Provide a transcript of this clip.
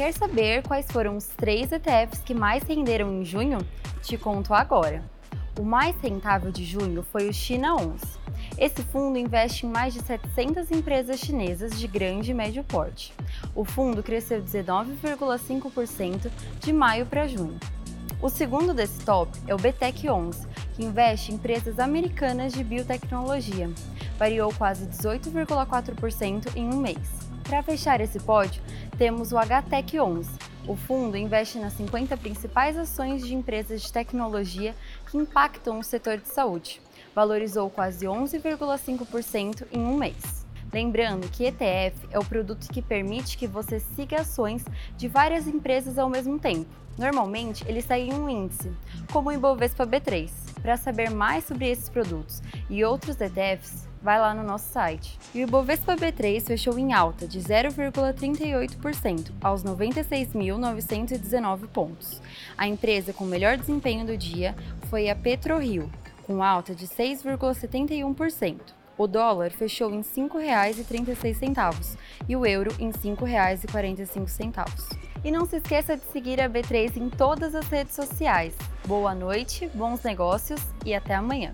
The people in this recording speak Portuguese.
Quer saber quais foram os três ETFs que mais renderam em junho? Te conto agora. O mais rentável de junho foi o China 11. Esse fundo investe em mais de 700 empresas chinesas de grande e médio porte. O fundo cresceu 19,5% de maio para junho. O segundo desse top é o BTEC 11, que investe em empresas americanas de biotecnologia. Variou quase 18,4% em um mês. Para fechar esse pódio, temos o HTEC 11. O fundo investe nas 50 principais ações de empresas de tecnologia que impactam o setor de saúde. Valorizou quase 11,5% em um mês. Lembrando que ETF é o produto que permite que você siga ações de várias empresas ao mesmo tempo. Normalmente, ele segue um índice, como o Ibovespa B3. Para saber mais sobre esses produtos e outros ETFs, vai lá no nosso site. E o Ibovespa B3 fechou em alta de 0,38% aos 96.919 pontos. A empresa com melhor desempenho do dia foi a PetroRio, com alta de 6,71%. O dólar fechou em R$ 5,36 e o euro em R$ 5,45. E não se esqueça de seguir a B3 em todas as redes sociais. Boa noite, bons negócios e até amanhã.